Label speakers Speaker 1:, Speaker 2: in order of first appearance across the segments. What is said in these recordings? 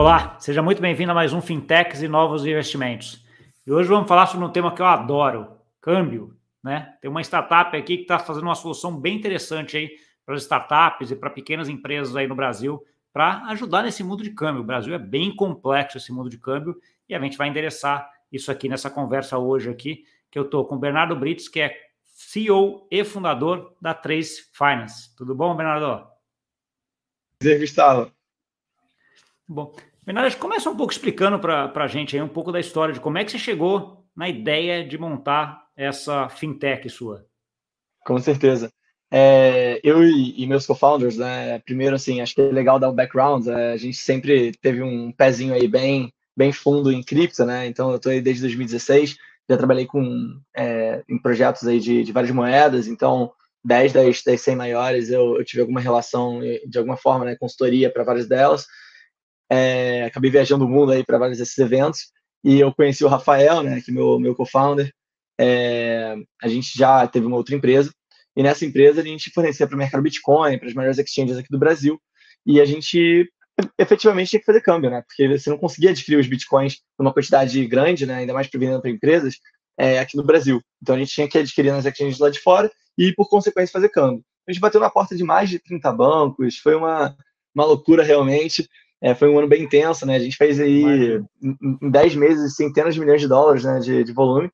Speaker 1: Olá, seja muito bem-vindo a mais um Fintechs e Novos Investimentos. E hoje vamos falar sobre um tema que eu adoro, câmbio. Né? Tem uma startup aqui que está fazendo uma solução bem interessante aí para as startups e para pequenas empresas aí no Brasil para ajudar nesse mundo de câmbio. O Brasil é bem complexo esse mundo de câmbio e a gente vai endereçar isso aqui nessa conversa hoje aqui, que eu estou com o Bernardo Brits, que é CEO e fundador da Trace Finance. Tudo bom, Bernardo?
Speaker 2: Prazer, Gustavo.
Speaker 1: Bom, Bernardo, começa um pouco explicando para a gente aí um pouco da história de como é que você chegou na ideia de montar essa fintech sua.
Speaker 2: Com certeza. É, eu e, e, meus co-founders, né, primeiro, assim, acho que é legal dar um background, é, a gente sempre teve um pezinho aí bem, bem fundo em cripto, né, então eu estou aí desde 2016, já trabalhei com, é, em projetos aí de, de, várias moedas, então 10 das, das 100 maiores eu, eu, tive alguma relação, de alguma forma, né, consultoria para várias delas, é, acabei viajando o mundo aí para vários desses eventos, e eu conheci o Rafael, né, que é meu, meu co-founder, é, a gente já teve uma outra empresa, e nessa empresa a gente fornecia para o mercado Bitcoin, para as maiores exchanges aqui do Brasil, e a gente efetivamente tinha que fazer câmbio, né? Porque você não conseguia adquirir os Bitcoins numa quantidade grande, né? Ainda mais vendendo para empresas, é, aqui no Brasil. Então a gente tinha que adquirir nas exchanges lá de fora e, por consequência, fazer câmbio. A gente bateu na porta de mais de 30 bancos, foi uma, uma loucura realmente. É, foi um ano bem intenso, né? A gente fez aí em, em 10 meses centenas de milhões de dólares né, de, de volume.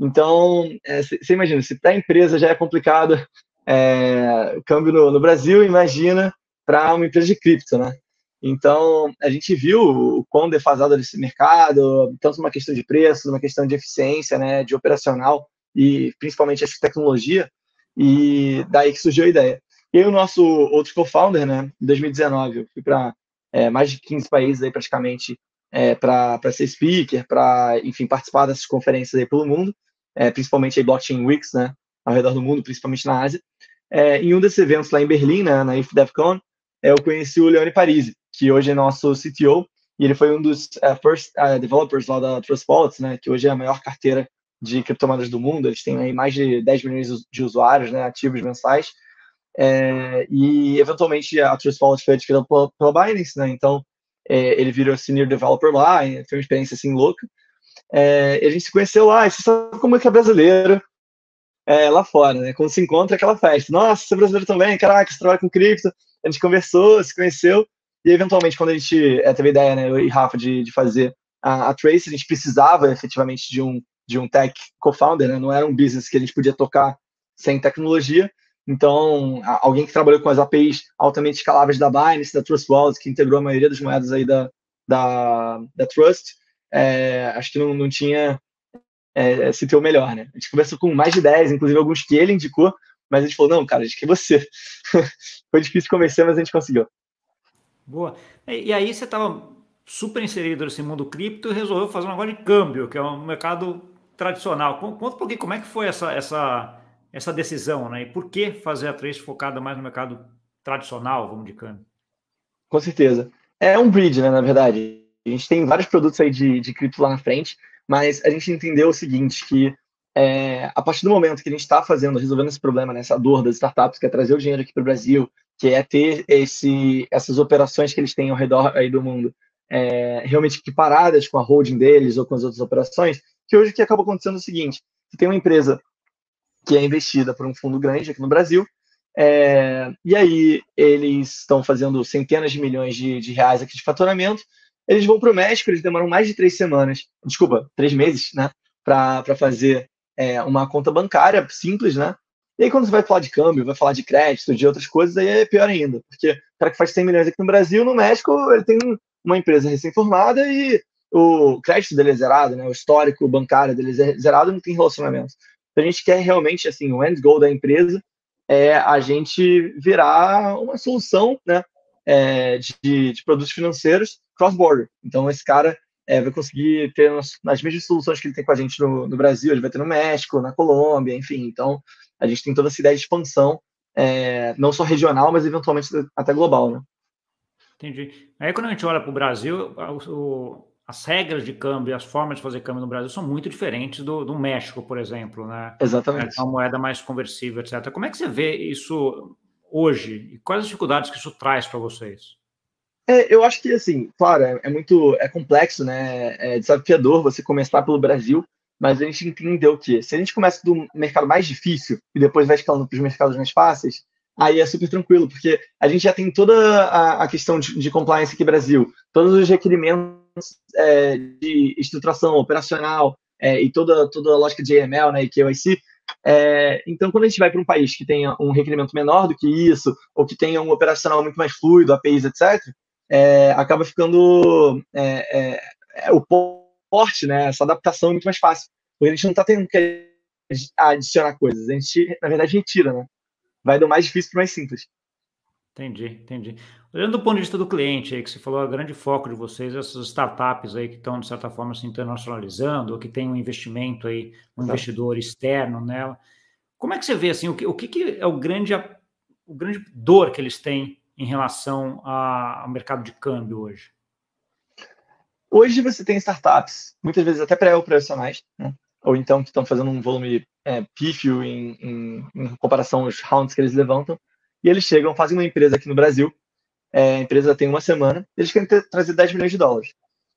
Speaker 2: Então, você é, imagina, se para a empresa já é complicado é, câmbio no, no, Brasil, imagina para uma empresa de cripto, né? Então, a gente viu o quão defasado esse mercado, tanto uma questão de preço, uma questão de eficiência, né, de operacional e principalmente essa tecnologia, e daí que surgiu a ideia. E aí o nosso outro co-founder, né, em 2019, eu fui para é, mais de 15 países aí praticamente é, para ser speaker, para, enfim, participar dessas conferências aí pelo mundo, é, principalmente aí Blockchain Weeks, né, ao redor do mundo, principalmente na Ásia. É, em um desses eventos lá em Berlim, né, na IFDevCon, é, eu conheci o Leone Parisi, que hoje é nosso CTO, e ele foi um dos uh, first uh, developers lá da Trust Wallets, né, que hoje é a maior carteira de criptomoedas do mundo, eles têm aí mais de 10 milhões de usuários né, ativos mensais, é, e eventualmente a Trust Wallet foi adquirida pela, pela Binance, né, então é, ele virou senior developer lá, foi uma experiência assim louca, é, a gente se conheceu lá, e você sabe como é que é brasileiro é, lá fora, né? Quando se encontra aquela festa. Nossa, você é brasileiro também, caraca, você trabalha com cripto. A gente conversou, se conheceu, e eventualmente, quando a gente é, teve a ideia, né, eu e Rafa, de, de fazer a, a Trace, a gente precisava efetivamente de um, de um tech co-founder, né? Não era um business que a gente podia tocar sem tecnologia. Então, alguém que trabalhou com as APIs altamente escaláveis da Binance, da Trust Wallet, que integrou a maioria das moedas aí da, da, da Trust, é, acho que não, não tinha é, se ter o melhor, né? A gente conversou com mais de 10, inclusive alguns que ele indicou, mas a gente falou, não, cara, acho que é você. Foi difícil convencer, mas a gente conseguiu.
Speaker 1: Boa. E, aí você estava super inserido nesse mundo cripto e resolveu fazer um negócio de câmbio, que é um mercado tradicional. Conta um pouquinho como é que foi essa, essa, essa decisão, né? E por que fazer a Trace focada mais no mercado tradicional, vamos de câmbio?
Speaker 2: Com certeza. É um bridge, né, na verdade. A gente tem vários produtos aí de, de cripto lá na frente, mas a gente entendeu o seguinte, que é, a partir do momento que a gente está fazendo, resolvendo esse problema, né, essa dor das startups, que é trazer o dinheiro aqui para o Brasil, que é ter esse, essas operações que eles têm ao redor aí do mundo, é, realmente equiparadas com a holding deles ou com as outras operações, que hoje o que acaba acontecendo é o seguinte, você tem uma empresa que é investida por um fundo grande aqui no Brasil, é, e aí eles estão fazendo centenas de milhões de, de reais aqui de faturamento, eles vão para o México, eles demoram mais de três semanas, desculpa, três meses, né, para fazer é, uma conta bancária simples, né? E aí, quando você vai falar de câmbio, vai falar de crédito, de outras coisas, aí é pior ainda. Porque o cara que faz 100 milhões aqui no Brasil, no México, ele tem uma empresa recém-formada e o crédito dele é zerado, né? O histórico bancário dele é zerado não tem relacionamento. Então, a gente quer realmente, assim, o end goal da empresa é a gente virar uma solução, né? É, de, de produtos financeiros cross-border. Então, esse cara é, vai conseguir ter as mesmas soluções que ele tem com a gente no, no, Brasil, ele vai ter no México, na Colômbia, enfim. Então, a gente tem toda essa ideia de expansão, é, não só regional, mas eventualmente até global, né?
Speaker 1: Entendi. Aí, quando a gente olha para o Brasil, o, as regras de câmbio, as formas de fazer câmbio no Brasil são muito diferentes do, do México, por exemplo, né?
Speaker 2: Exatamente.
Speaker 1: É uma moeda mais conversível, etc. Como é que você vê isso hoje? E quais as dificuldades que isso traz para vocês?
Speaker 2: É, eu acho que, assim, claro, é, é, muito é complexo, né? É desafiador você começar pelo Brasil, mas a gente entendeu que se a gente começa do mercado mais difícil e depois vai escalando para os mercados mais fáceis, aí é super tranquilo, porque a gente já tem toda a, a questão de, de, compliance aqui no Brasil, todos os requerimentos é, de estruturação operacional é, e toda, toda a lógica de AML né, e KYC. É, então, quando a gente vai para um país que tenha um requerimento menor do que isso, ou que tenha um operacional muito mais fluido, APIs, etc., é, acaba ficando é, é, o porte, né, essa adaptação é muito mais fácil. Porque a gente não está tendo que adicionar coisas, a gente, na verdade, retira, né? Vai do mais difícil para o mais simples.
Speaker 1: Entendi, entendi. Olhando do ponto de vista do cliente, aí, que você falou, o grande foco de vocês, essas startups aí que estão, de certa forma, se internacionalizando, ou que tem um investimento aí, um Exato. investidor externo nela. Como é que você vê, assim, o que, o que é o grande, o grande dor que eles têm em relação ao mercado de câmbio hoje?
Speaker 2: Hoje você tem startups, muitas vezes até pré-operacionais, né? ou então que estão fazendo um volume é, pífio em, em, em, comparação aos rounds que eles levantam, e eles chegam, fazem uma empresa aqui no Brasil, é, a empresa tem uma semana, eles querem ter, trazer 10 milhões de dólares.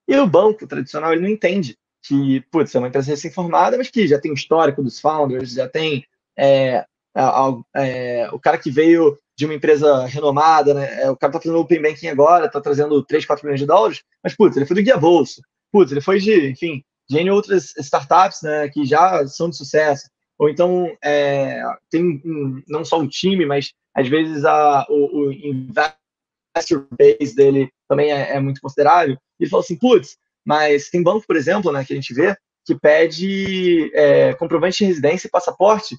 Speaker 2: E o banco tradicional, ele não entende que, putz, é uma empresa recém-formada, mas que já tem o histórico dos founders, já tem é, a, a, é, o cara que veio de uma empresa renomada, né? É, o cara tá fazendo Open Banking agora, tá trazendo 3, 4 milhões de dólares, mas, putz, ele foi do Guia Bolsa, putz, ele foi de, enfim, de outras startups, né, que já são de sucesso. Ou então, é, tem não só o time, mas às vezes a, o, o investor base dele também é, é muito considerável. Ele falou assim, putz, mas tem banco, por exemplo, né, que a gente vê, que pede é, comprovante de residência e passaporte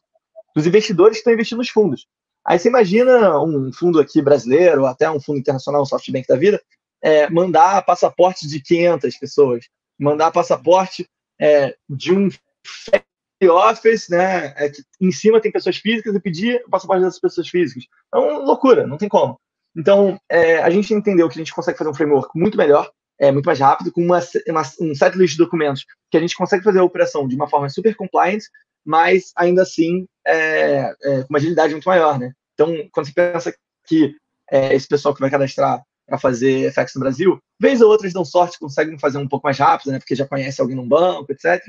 Speaker 2: dos investidores que estão investindo nos fundos. Aí você imagina um fundo aqui brasileiro, ou até um fundo internacional, um SoftBank da vida, é, mandar passaporte de 500 pessoas, mandar passaporte é, de um office, né, é, que em cima tem pessoas físicas e pedir o passaporte dessas pessoas físicas. É uma loucura, não tem como. Então, é, a gente entendeu que a gente consegue fazer um framework muito melhor, é, muito mais rápido, com uma, uma, um setlist de documentos que a gente consegue fazer a operação de uma forma super compliant, mas ainda assim é, é, com uma agilidade muito maior, né? Então, quando você pensa que é, esse pessoal que vai cadastrar para fazer FX no Brasil, vez ou outra eles dão sorte, conseguem fazer um pouco mais rápido, né? Porque já conhece alguém num banco, etc.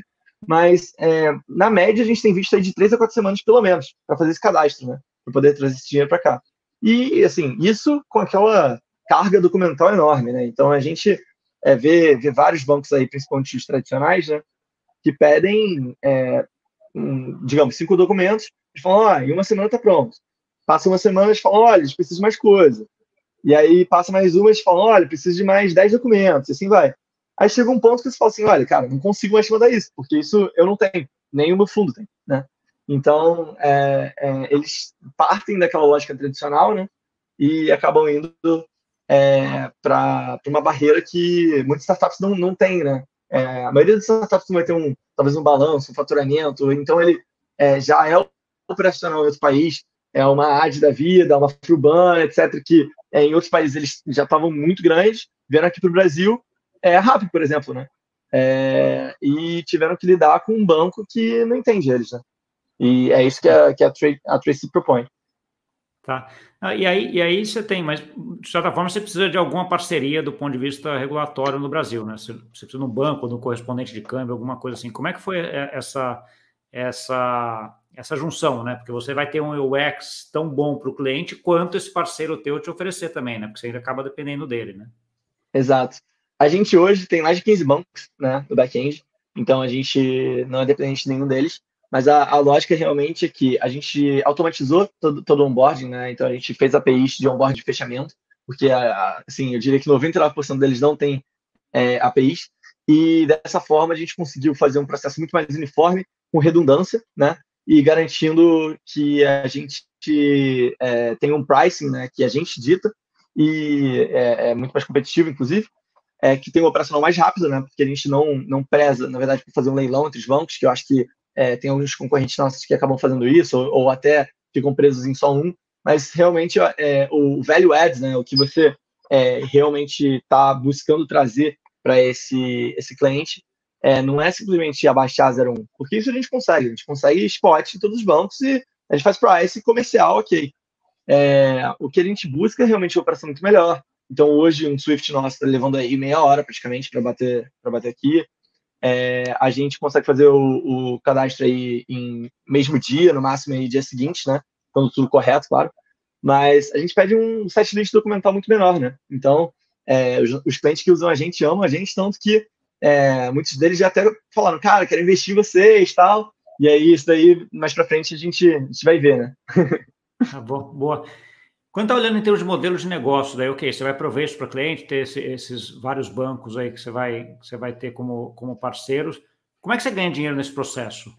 Speaker 2: Mas, é, na média, a gente tem visto aí de três a quatro semanas, pelo menos, para fazer esse cadastro, né? Para poder trazer esse dinheiro para cá. E, assim, isso com aquela carga documental enorme, né? Então, a gente é, vê, vê vários bancos aí, principalmente os tradicionais, né? Que pedem, é, um, digamos, cinco documentos, e falam, ah, em uma semana está pronto. Passa uma semana, eles falam, olha, eles precisam de mais coisa. E aí passa mais uma, eles falam, olha, preciso de mais 10 documentos, e assim vai. Aí chega um ponto que você fala assim, olha, cara, não consigo mais mandar isso, porque isso eu não tenho, o meu fundo tem? Então, é, é, eles partem daquela lógica tradicional, né? E acabam indo é, para uma barreira que muitas startups não, não têm, né? É, a maioria das startups vai ter um, talvez um balanço, um faturamento, então ele é, já é operacional em outro país, é uma AD da vida, uma Fruban, etc., que é, em outros países eles já estavam muito grandes, vieram aqui para o Brasil, é rápido, por exemplo, né? É, e tiveram que lidar com um banco que não entende eles, né? E é isso que a, que a, a Tracy propõe.
Speaker 1: Tá. Ah, e, aí, e aí você tem, mas de certa forma você precisa de alguma parceria do ponto de vista regulatório no Brasil, né? Você, você precisa de um banco, de um correspondente de câmbio, alguma coisa assim. Como é que foi é, essa, essa essa junção, né? Porque você vai ter um UX tão bom para o cliente quanto esse parceiro teu te oferecer também, né? Porque você acaba dependendo dele, né?
Speaker 2: Exato. A gente hoje tem mais de 15 bancos, né, no back-end, então a gente não é dependente de nenhum deles, mas a, a lógica realmente é que a gente automatizou todo, todo o onboarding, né? Então a gente fez APIs de onboarding de fechamento, porque assim, eu diria que 99% deles não tem é, APIs, e dessa forma a gente conseguiu fazer um processo muito mais uniforme, com redundância, né? e garantindo que a gente é, tem um pricing né, que a gente dita e é, é muito mais competitivo, inclusive, é, que tem um operacional mais rápido, né, porque a gente não, não preza, na verdade, por fazer um leilão entre os bancos, que eu acho que é, tem alguns concorrentes nossos que acabam fazendo isso, ou, ou até ficam presos em só um, mas realmente é, o value add, né, o que você é, realmente está buscando trazer para esse, esse cliente, é, não é simplesmente abaixar 0,1, porque isso a gente consegue. A gente consegue spot em todos os bancos e a gente faz price comercial, ok. É, o que a gente busca é realmente uma operação muito melhor, Então, hoje, um Swift nosso está levando aí meia hora praticamente para bater, bater aqui. É, a gente consegue fazer o, o, cadastro aí em mesmo dia, no máximo aí dia seguinte, né? Quando tudo correto, claro. Mas a gente pede um set list documental muito menor, né? Então, é, os, os, clientes que usam a gente amam a gente, tanto que é, muitos deles já até falaram, cara, quero investir em vocês tal. E aí, isso daí, mais para frente, a gente, a gente vai ver, né?
Speaker 1: boa, boa. Quando está olhando em termos de modelo de negócio, daí, ok, você vai prover isso para o cliente, ter esse, esses vários bancos aí que você vai, que você vai ter como, como parceiros. Como é que você ganha dinheiro nesse processo?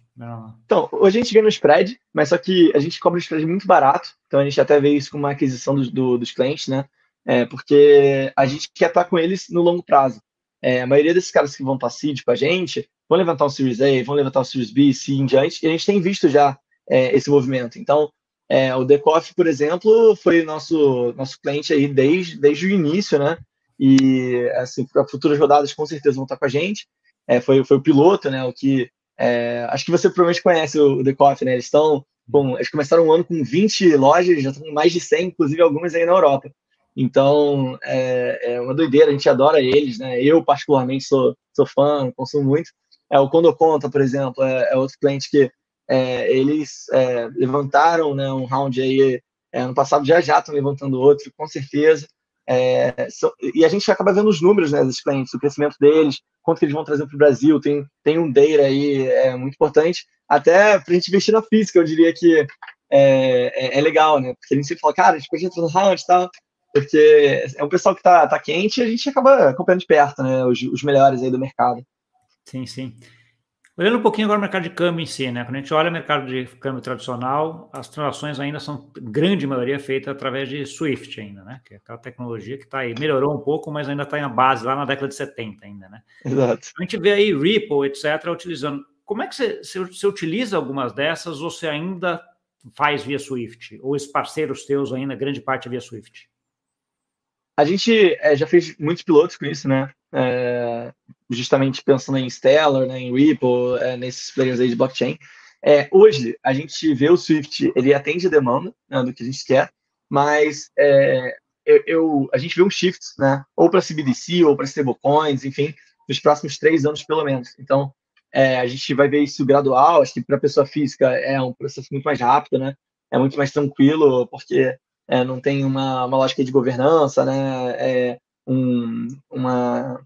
Speaker 2: Então, hoje a gente ganha no spread, mas só que a gente cobra o spread muito barato, então a gente até vê isso como uma aquisição do, do, dos clientes, né? É, porque a gente quer estar com eles no longo prazo. É, a maioria desses caras que vão estar seed com a gente vão levantar um Series A, vão levantar um Series B, C em diante, e a gente tem visto já é, esse movimento. Então, é, o Decoff, por exemplo, foi nosso, nosso cliente aí desde, desde o início, né? E, assim, para futuras rodadas, com certeza vão estar com a gente. É, foi, foi o piloto, né? O que. É, acho que você provavelmente conhece o Decoff, né? Eles estão. Bom, eles começaram um ano com 20 lojas, já estão com mais de 100, inclusive algumas aí na Europa. Então, é, é, uma doideira, a gente adora eles, né? Eu, particularmente, sou, sou fã, consumo muito. É, o Quando Conta, por exemplo, é, é outro cliente que é, eles é, levantaram né, um round aí é, ano passado, já já estão levantando outro, com certeza. É, so, e a gente acaba vendo os números né, dos clientes, o crescimento deles, quanto que eles vão trazer para o Brasil. Tem, tem um data aí é, muito importante, até para a gente investir na física, eu diria que é, é, é, legal, né? Porque a gente sempre fala, cara, a gente pode entrar no round e tal, porque é um pessoal que está tá quente e a gente acaba acompanhando de perto, né? Os, os melhores aí do mercado.
Speaker 1: Sim, sim. Olhando um pouquinho agora o mercado de câmbio em si, né? Quando a gente olha o mercado de câmbio tradicional, as transações ainda são, grande maioria, feita através de Swift ainda, né? Que é aquela tecnologia que está aí, melhorou um pouco, mas ainda está em base lá na década de 70 ainda, né?
Speaker 2: Exato.
Speaker 1: A gente vê aí Ripple, etc., utilizando. Como é que você, você, você utiliza algumas dessas ou você ainda faz via Swift? Ou os parceiros teus ainda, grande parte é via Swift?
Speaker 2: A gente é, já fez muitos pilotos com isso, né? É, justamente pensando em Stellar, né, em Ripple, é, nesses players aí de blockchain. É, hoje, a gente vê o Swift, ele atende a demanda né, do que a gente quer, mas é, eu, eu, a gente vê um shift, né, ou para CBDC, ou para stablecoins, enfim, nos próximos três anos, pelo menos. Então, é, a gente vai ver isso gradual, acho que para pessoa física é um processo muito mais rápido, né, é muito mais tranquilo, porque é, não tem uma, uma lógica de governança, né, é, um, uma,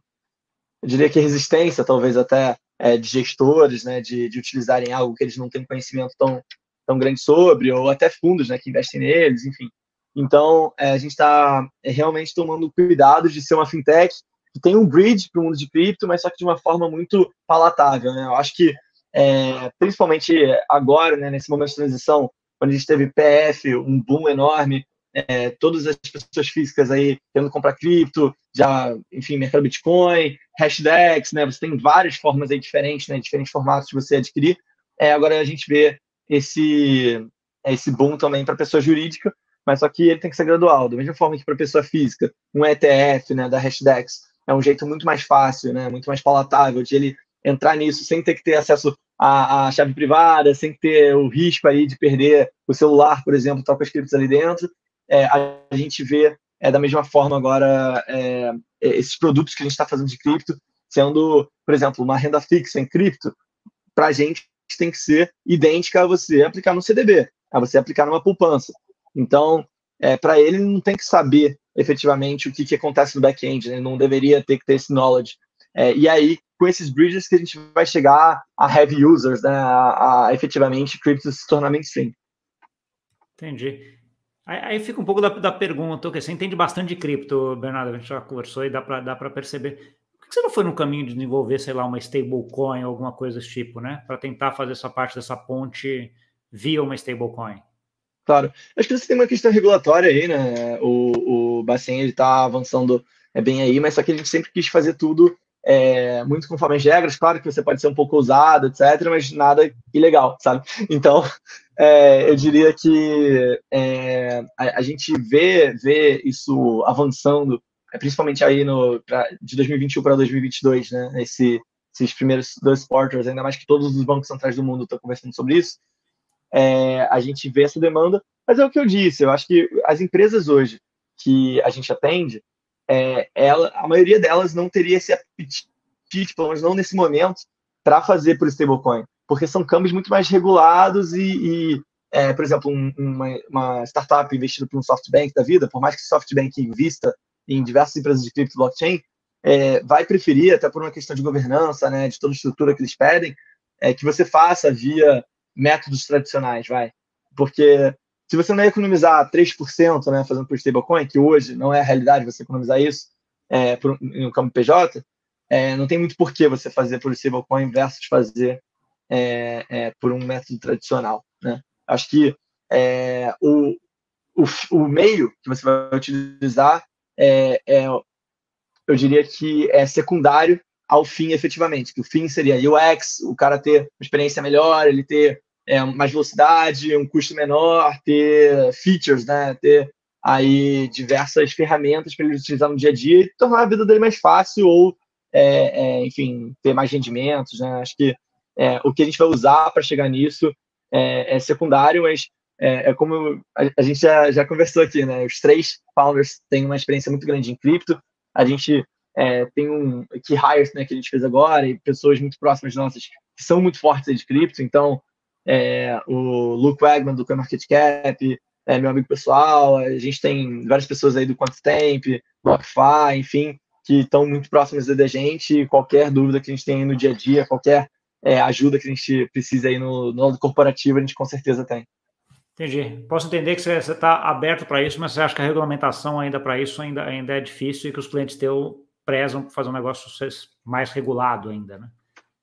Speaker 2: eu diria que resistência, talvez até, é, de gestores, né, de, de utilizarem algo que eles não têm conhecimento tão, tão grande sobre, ou até fundos, né, que investem neles, enfim. Então, é, a gente está é, realmente tomando cuidado de ser uma fintech que tem um bridge para o mundo de cripto, mas só que de uma forma muito palatável, né? Eu acho que, é, principalmente agora, né, nesse momento de transição, quando a gente teve PF, um boom enorme, é, todas as pessoas físicas aí querendo comprar cripto, já, enfim, mercado Bitcoin, hashtags, né? Você tem várias formas aí diferentes, né? Diferentes formatos de você adquirir. É, agora a gente vê esse, esse boom também para pessoa jurídica, mas só que ele tem que ser gradual. Da mesma forma que para pessoa física, um ETF, né, da hashtags, é um jeito muito mais fácil, né? Muito mais palatável de ele entrar nisso sem ter que ter acesso à, à chave privada, sem ter o risco aí de perder o celular, por exemplo, tal com as criptos ali dentro é, a gente vê é, da mesma forma agora é, é esses produtos que a gente está fazendo de cripto sendo, por exemplo, uma renda fixa em cripto, para a gente tem que ser idêntica a você aplicar no CDB, a você aplicar numa poupança. Então, é, para ele, não tem que saber efetivamente o que, que acontece no back-end, né? não deveria ter que ter esse knowledge. É, e aí, com esses bridges que a gente vai chegar a heavy users, né? a, a efetivamente cripto se tornar mainstream.
Speaker 1: Entendi. Aí, aí, fica um pouco da, da pergunta, okay, você entende bastante de cripto, Bernardo, a gente já conversou e dá para perceber. Por que você não foi no caminho de desenvolver, sei lá, uma stablecoin ou alguma coisa desse tipo, né? Para tentar fazer essa parte dessa ponte via uma stablecoin?
Speaker 2: Claro. Acho que você tem uma questão regulatória aí, né? O, o Bacen, ele está avançando é bem aí, mas só que a gente sempre quis fazer tudo é, muito conforme as regras. Claro que você pode ser um pouco ousado, etc., mas nada ilegal, sabe? Então, é, eu diria que é, a, a, gente vê, vê isso avançando, é, principalmente aí no, pra, de 2021 para 2022, né? Esse, esses primeiros dois quarters, ainda mais que todos os bancos centrais do mundo estão conversando sobre isso. É, a gente vê essa demanda, mas é o que eu disse, eu acho que as empresas hoje que a gente atende, é, ela, a maioria delas não teria esse apetite, pelo menos não nesse momento, para fazer por stablecoin, porque são câmbios muito mais regulados e, e é, por exemplo, um, uma, uma, startup investida por um SoftBank da vida, por mais que o SoftBank invista em diversas empresas de cripto blockchain, é, vai preferir, até por uma questão de governança, né, de toda a estrutura que eles pedem, é, que você faça via métodos tradicionais, vai. Porque se você não economizar 3% né, fazendo por stablecoin, que hoje não é a realidade você economizar isso é, por, no campo PJ, é, não tem muito porquê você fazer por stablecoin versus fazer é, é, por um método tradicional. Né? Acho que é, o, o, o, meio que você vai utilizar é, é, eu diria que é secundário ao fim efetivamente, que o fim seria UX, o cara ter uma experiência melhor, ele ter é, mais velocidade, um custo menor, ter features, né? ter aí diversas ferramentas para ele utilizar no dia a dia e tornar a vida dele mais fácil ou, é, enfim, ter mais rendimentos. Né? Acho que é, o que a gente vai usar para chegar nisso é, é, secundário, mas é, é como a, a, gente já, já conversou aqui, né? Os três founders têm uma experiência muito grande em cripto. A gente é, tem um key hires né, que a gente fez agora e pessoas muito próximas nossas que são muito fortes de cripto. Então, é, o Luke Wagman do CoinMarketCap, é, meu amigo pessoal, a gente tem várias pessoas aí do QuantTemp, BlockFi, enfim, que estão muito próximas da gente. Qualquer dúvida que a gente tem no dia a dia, qualquer é, ajuda que a gente precisa aí no, no lado corporativo, a gente com certeza tem.
Speaker 1: Entendi. Posso entender que você está aberto para isso, mas você acha que a regulamentação ainda para isso ainda, ainda é difícil e que os clientes teus prezam fazer um negócio mais regulado ainda, né?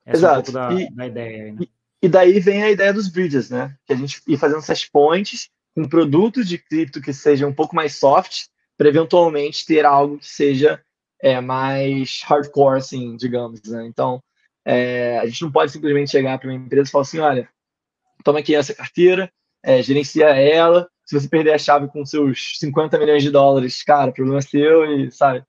Speaker 2: Essa Exato. é um pouco da, e, da ideia aí, né? E, e daí vem a ideia dos bridges, né? Que a gente ir fazendo essas pontes com produtos de cripto que sejam um pouco mais soft, para eventualmente ter algo que seja é, mais hardcore, assim, digamos, né? Então, é, a gente não pode simplesmente chegar para uma empresa e falar assim, olha, toma aqui essa carteira, é, gerencia ela, se você perder a chave com seus 50 milhões de dólares, cara, problema é seu e, sabe,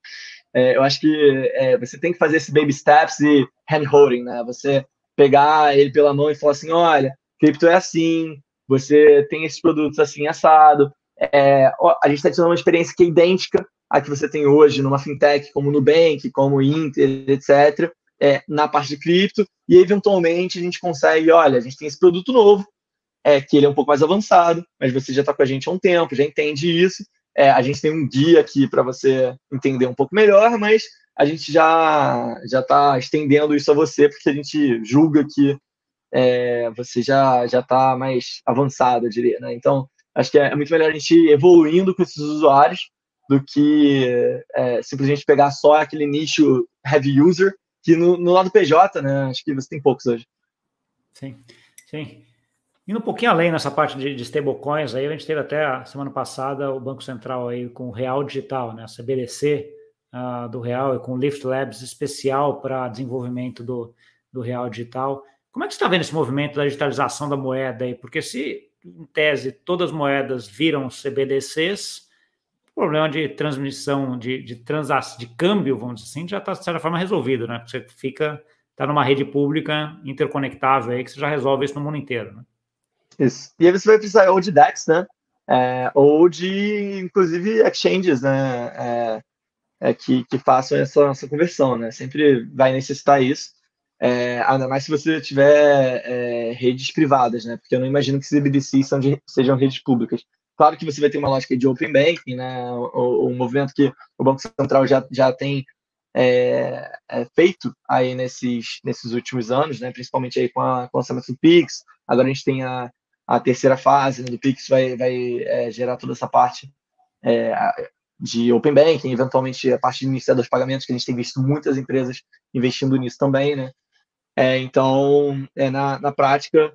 Speaker 2: é, eu acho que é, você tem que fazer esse baby steps e hand-holding, né? Você pegar ele pela mão e falar assim, olha, cripto é assim, você tem esses produtos assim, assado, é, a gente está te dando uma experiência que é idêntica à que você tem hoje numa fintech como Nubank, como Inter, etc., é, na parte de cripto, e eventualmente a gente consegue, olha, a gente tem esse produto novo, é, que ele é um pouco mais avançado, mas você já está com a gente há um tempo, já entende isso, é, a gente tem um guia aqui para você entender um pouco melhor, mas a gente já já está estendendo isso a você porque a gente julga que é, você já já está mais avançado, eu diria. Né? Então, acho que é muito melhor a gente ir evoluindo com esses usuários do que é, simplesmente pegar só aquele nicho heavy user que no, no lado PJ, né? Acho que você tem poucos hoje.
Speaker 1: Sim, sim. Indo um pouquinho além nessa parte de, de stablecoins, aí a gente teve até a semana passada o Banco Central aí com o Real Digital, né, a CBDC uh, ah, do Real e com o Lift Labs especial para desenvolvimento do, do Real Digital. Como é que você está vendo esse movimento da digitalização da moeda aí? Porque se, em tese, todas as moedas viram CBDCs, o problema de transmissão, de, de, transação, de câmbio, vamos dizer assim, já está, de certa forma, resolvido, né? Você fica, está numa rede pública interconectável aí, que você já resolve isso no mundo inteiro, né?
Speaker 2: Isso. E aí você vai precisar ou de DEX, né? É, ou de, inclusive, exchanges, né? É, é, que, que façam essa, essa conversão, né? Sempre vai necessitar isso. É, ainda mais se você tiver é, redes privadas, né? Porque eu não imagino que CBDCs são sejam redes públicas. Claro que você vai ter uma lógica de open banking, né? O, o movimento que o Banco Central já, já tem é, é, feito aí nesses, nesses últimos anos, né? Principalmente aí com, a, com o lançamento do Pix. Agora a gente tem a, a terceira fase né, do Pix vai, vai é, gerar toda essa parte é, de Open Banking, eventualmente a parte de iniciar dos pagamentos, que a gente tem visto muitas empresas investindo nisso também, né? É, então, é, na, na prática,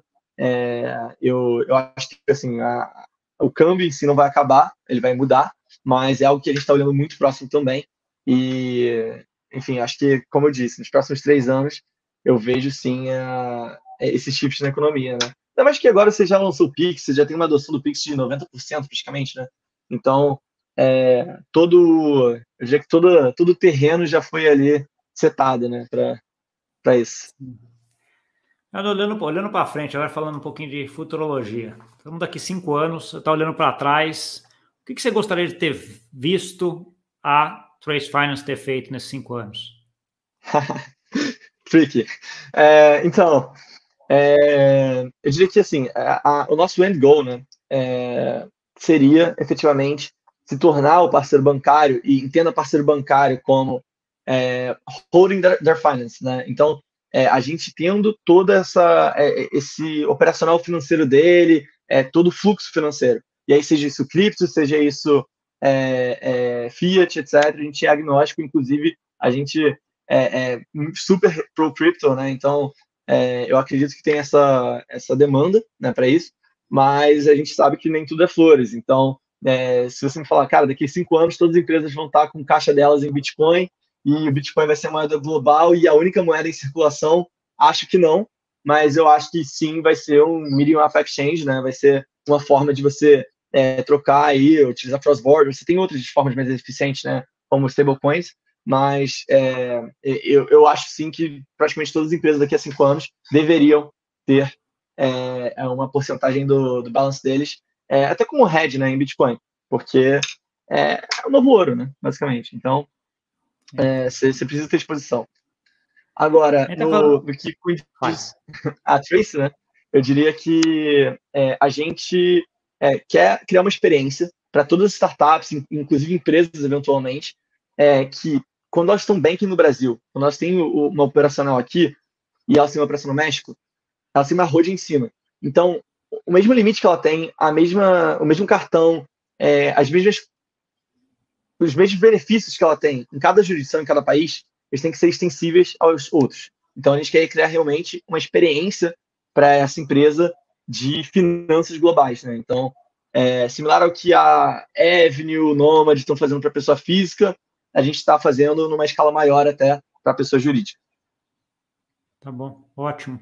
Speaker 2: eu, eu acho que assim, a, o câmbio em si não vai acabar, ele vai mudar, mas é algo que a gente está olhando muito próximo também. E, enfim, acho que, como eu disse, nos próximos três anos, eu vejo sim a, esses tipos na economia, né? Ainda mais que agora você já lançou o Pix, você já tem uma adoção do Pix de 90% praticamente, né? Então, é, todo, diria que todo, todo o terreno já foi ali setado, né, para isso.
Speaker 1: Olhando, olhando para frente, agora falando um pouquinho de futurologia. Estamos daqui cinco anos, você está olhando para trás. O que, que, você gostaria de ter visto há, Trace Finance ter feito nesses cinco anos?
Speaker 2: Tricky. É, então, é, eu diria que assim, a, a, o nosso end goal né, é, seria efetivamente se tornar o parceiro bancário e entenda parceiro bancário como é, holding their, their, finance, né? Então, é, a gente tendo toda essa é, esse operacional financeiro dele, é, todo o fluxo financeiro. E aí seja isso cripto, seja isso é, é, fiat, etc. A gente é agnóstico, inclusive a gente é, é super pro crypto, né? Então eu acredito que tem essa essa demanda, né, para isso. Mas a gente sabe que nem tudo é flores. Então, se você me falar, cara, daqui a cinco anos todas as empresas vão estar com caixa delas em Bitcoin e o Bitcoin vai ser moeda global e a única moeda em circulação? Acho que não, mas eu acho que sim vai ser um medium of exchange, né? Vai ser uma forma de você é, trocar aí, utilizar cross-border. Você tem outras formas mais eficientes, né? Como stablecoins, mas é, eu, eu acho sim que praticamente todas as empresas daqui a cinco anos deveriam ter é, é uma porcentagem do, do balance deles, é, até como hedge né, em Bitcoin, porque é, é o novo ouro, né, basicamente. Então, você é, precisa ter exposição. Agora, no, no que diz a Trace, né, eu diria que é, a gente é, quer criar uma experiência para todas as startups, inclusive empresas eventualmente, é, que quando elas estão banking no Brasil, quando elas têm uma operacional aqui e elas têm uma operação no México, elas têm uma road em cima. Então, o mesmo limite que ela tem, a mesma, o mesmo cartão, é, as mesmas os mesmos benefícios que ela tem em cada jurisdição, em cada país, eles têm que ser extensíveis aos outros. Então, a gente quer criar realmente uma experiência para essa empresa de finanças globais. Né? Então, é, similar ao que a Avenue, Nomad estão fazendo para pessoa física, a gente está fazendo numa escala maior até para pessoa jurídica.
Speaker 1: Tá bom, ótimo.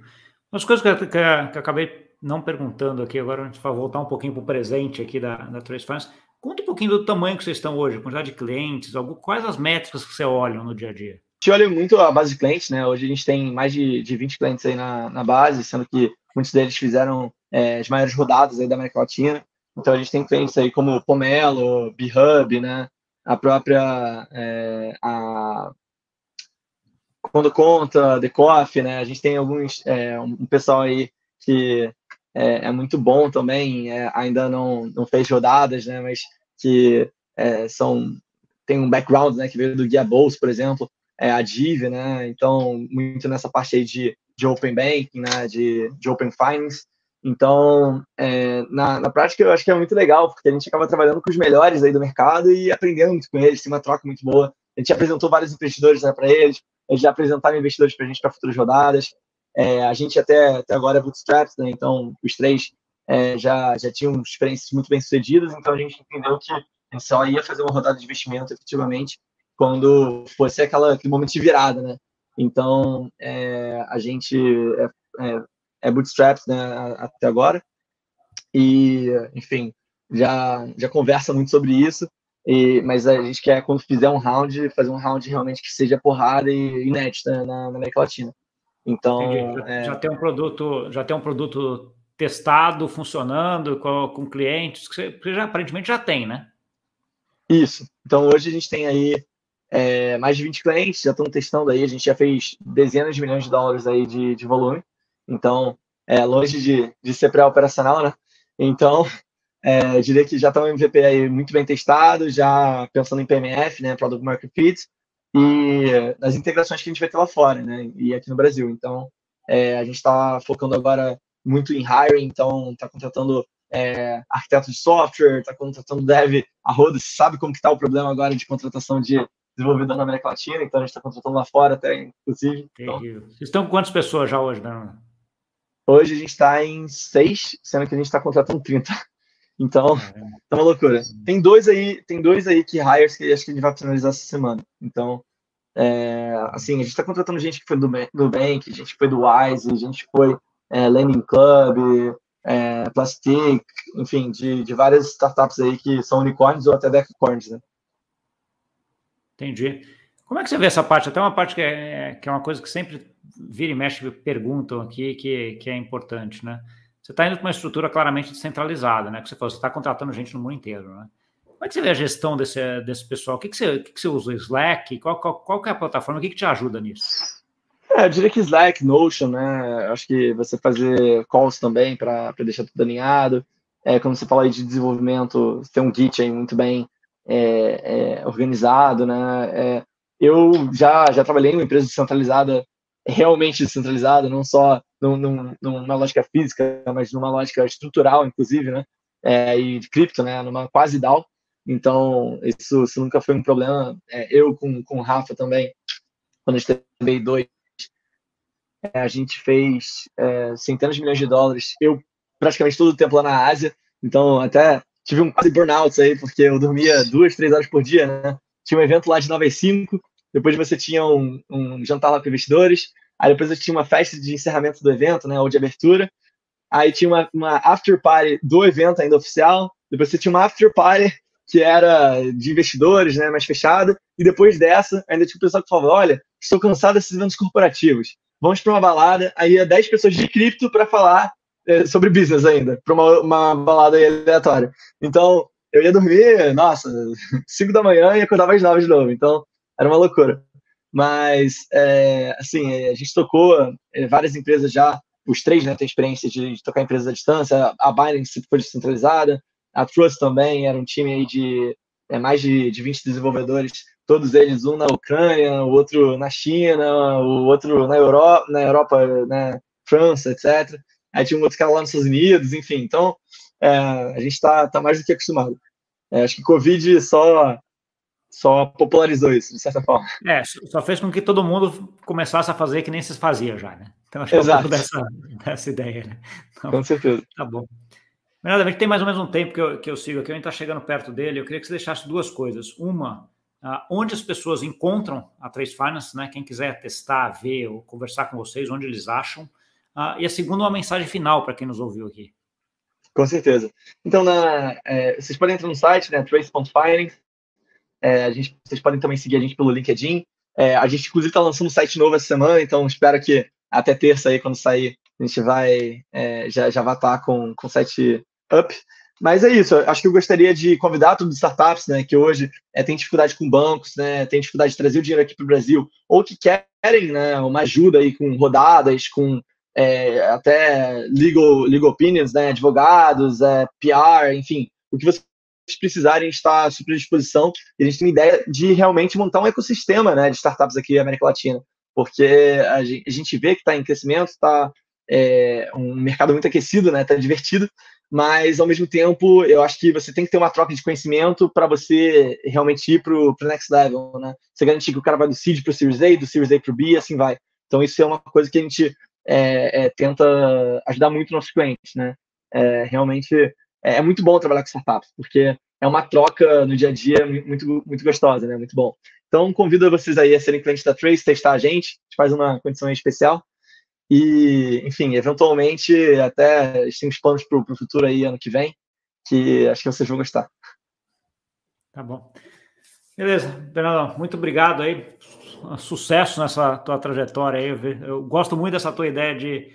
Speaker 1: Umas coisas que, que, que eu acabei não perguntando aqui, agora a gente vai voltar um pouquinho para o presente aqui da, da Trace Finance. Conta um pouquinho do tamanho que vocês estão hoje, quantidade de clientes, quais as métricas que você olha no dia a dia?
Speaker 2: A gente olha muito a base de clientes, né? Hoje a gente tem mais de, de 20 clientes aí na, na base, sendo que muitos deles fizeram é, as maiores rodadas aí da América Latina. Então a gente tem clientes aí como Pomelo, B-Hub, né? A própria é, a Quando Conta, The Coffee, né? A gente tem alguns é, um pessoal aí que é, é muito bom também, é, ainda não, não fez rodadas, né? Mas que é, são tem um background, né? Que veio do Guia Bolsa, por exemplo, é a Div, né? Então muito nessa parte aí de, de open banking, né? De, de open finance. Então, é, na, na prática, eu acho que é muito legal, porque a gente acaba trabalhando com os melhores aí do mercado e aprendendo muito com eles, tem uma troca muito boa. A gente apresentou vários investidores né, para eles, eles já apresentaram investidores para a gente para futuras rodadas. É, a gente até, até agora é bootstrap, né? Então, os três é, já, já tinham experiências muito bem sucedidas, então a gente entendeu que só ia fazer uma rodada de investimento efetivamente quando fosse aquela, aquele momento de virada, né? Então, é, a gente é, é, é né, até agora e, enfim, já, já conversa muito sobre isso, e, mas a gente quer, quando fizer um round, fazer um round realmente que seja porrada e inédita na, na América Latina. Então,
Speaker 1: já, é... já, tem um produto, já tem um produto testado, funcionando com, com clientes, que você já, aparentemente já tem, né?
Speaker 2: Isso. Então hoje a gente tem aí é, mais de 20 clientes, já estão testando aí, a gente já fez dezenas de milhões de dólares aí de, de volume. Então, é longe de, de ser pré-operacional, né? Então, é, diria que já está um MVP aí muito bem testado, já pensando em PMF, né, Product Market Fit, e nas integrações que a gente vai ter lá fora, né? E aqui no Brasil. Então, é, a gente está focando agora muito em hiring, então está contratando é, arquiteto de software, está contratando dev a roda. Sabe como que está o problema agora de contratação de desenvolvedor na América Latina, então a gente está contratando lá fora até, inclusive. Então,
Speaker 1: Vocês estão com quantas pessoas já hoje, né?
Speaker 2: Hoje a gente está em seis, sendo que a gente está contratando 30. Então, tá uma loucura. Tem dois aí, tem dois aí que hires que acho que a gente vai finalizar essa semana. Então, é, assim, a gente está contratando gente que foi do, do Bank, gente foi do Wise, gente foi é, Landing Club, é, Plastic, enfim, de, de várias startups aí que são unicórnios ou até decacorns, né?
Speaker 1: Entendi. Como é que você vê essa parte? Até uma parte que é, que é uma coisa que sempre vira e mexe perguntam aqui, que, que é importante, né? Você está indo para uma estrutura claramente descentralizada, né? Que você falou, você está contratando gente no mundo inteiro, né? Como é que você vê a gestão desse, desse pessoal? O que, que, você, o que, que você usa? Slack? Qual, qual, qual é a plataforma? O que, que te ajuda nisso?
Speaker 2: É, eu diria que Slack, Notion, né? Acho que você fazer calls também para deixar tudo alinhado. É, quando você fala aí de desenvolvimento, ter um Git aí muito bem é, é, organizado, né? É, eu já, já trabalhei em uma empresa descentralizada, realmente descentralizada, não só num, num, numa lógica física, mas numa lógica estrutural, inclusive, né? É, e cripto, né? Numa quase DAO. Então, isso, isso nunca foi um problema. É, eu com, com o Rafa também, quando a gente teve dois, é, a gente fez é, centenas de milhões de dólares. Eu praticamente todo o tempo lá na Ásia, então até tive um quase burnout aí, porque eu dormia duas, três horas por dia, né? Tinha um evento lá de 9 às 5, depois você tinha um, um jantar lá com investidores, aí depois eu tinha uma festa de encerramento do evento, né, ou de abertura, aí tinha uma, uma after party do evento ainda oficial, depois você tinha uma after party que era de investidores, né, mais fechada, e depois dessa ainda tinha o pessoal que falava, olha, estou cansado desses eventos corporativos, vamos para uma balada, aí ia 10 pessoas de cripto para falar é, sobre business ainda, para uma, uma balada aleatória. Então, eu ia dormir, nossa, 5 da manhã e acordava às 9 de novo, então era uma loucura. Mas, é, assim, a gente tocou é, várias empresas já, os três né, têm experiência de, de tocar empresas à distância, a Binance foi descentralizada, a Trust também era um time aí de é, mais de, de 20 desenvolvedores, todos eles, um na Ucrânia, o outro na China, o outro na Europa, na Europa, né, França, etc. Aí tinha um outro cara lá nos Estados Unidos, enfim. Então, é, a gente está tá mais do que acostumado. É, acho que Covid só só popularizou isso, de certa forma.
Speaker 1: É, só fez com que todo mundo começasse a fazer que nem se fazia já, né? Então, acho que Exato. é um pouco dessa, dessa ideia, né? Então,
Speaker 2: com certeza.
Speaker 1: Tá bom. Nada, a gente tem mais ou menos um tempo que eu, que eu sigo aqui, a gente está chegando perto dele. Eu queria que você deixasse duas coisas. Uma, uh, onde as pessoas encontram a Trace Finance, né? Quem quiser testar, ver ou conversar com vocês, onde eles acham. Uh, e a segunda, uma mensagem final para quem nos ouviu aqui.
Speaker 2: Com certeza. Então, na, é, vocês podem entrar no site, né? Trace.finance. É, a gente, vocês podem também seguir a gente pelo LinkedIn. É, a gente, inclusive, está lançando um site novo essa semana, então espero que até terça aí, quando sair, a gente vai é, já, já vai estar com, com o site up. Mas é isso, acho que eu gostaria de convidar todos os startups, né, que hoje é, tem dificuldade com bancos, né, tem dificuldade de trazer o dinheiro aqui para o Brasil, ou que querem né, uma ajuda aí com rodadas, com é, até legal, legal opinions, né, advogados, é, PR, enfim, o que vocês precisarem está à super disposição. E a gente tem ideia de realmente montar um ecossistema né, de startups aqui na América Latina, porque a gente vê que está em crescimento, está é, um mercado muito aquecido, né, está divertido, mas ao mesmo tempo eu acho que você tem que ter uma troca de conhecimento para você realmente ir para o next level, né? Você garantir que o cara vai do seed para o Series A, do Series A para o B, assim vai. Então isso é uma coisa que a gente é, é, tenta ajudar muito nossos clientes, né? É, realmente é, é, muito bom trabalhar com startups, porque é uma troca no dia a dia muito, muito gostosa, né? Muito bom. Então convido vocês aí a serem clientes da Trace, testar a gente, a gente faz uma condição especial. E, enfim, eventualmente, até a gente tem uns planos para o futuro aí, ano que vem, que acho que vocês vão gostar.
Speaker 1: Tá bom. Beleza, Bernardo, muito obrigado aí. Sucesso nessa tua trajetória aí. Eu gosto muito dessa tua ideia de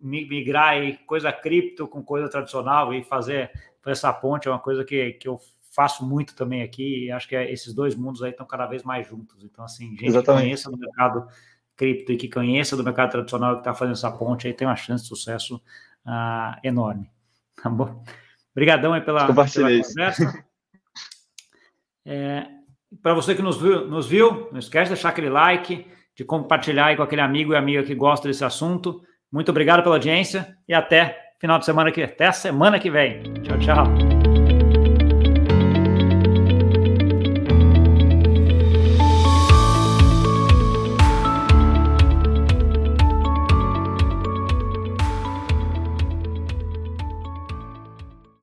Speaker 1: migrar aí coisa cripto com coisa tradicional e fazer, fazer essa ponte é uma coisa que, que eu faço muito também aqui e acho que esses dois mundos aí estão cada vez mais juntos. Então, assim, gente Exatamente. conheça do mercado cripto e que conheça do mercado tradicional que está fazendo essa ponte aí tem uma chance de sucesso uh, enorme. Tá bom? Obrigadão aí pela, pela conversa. É, Para você que nos viu, nos viu, não esquece de deixar aquele like, de compartilhar aí com aquele amigo e amiga que gosta desse assunto. Muito obrigado pela audiência e até final de semana que até a semana que vem. Tchau, tchau.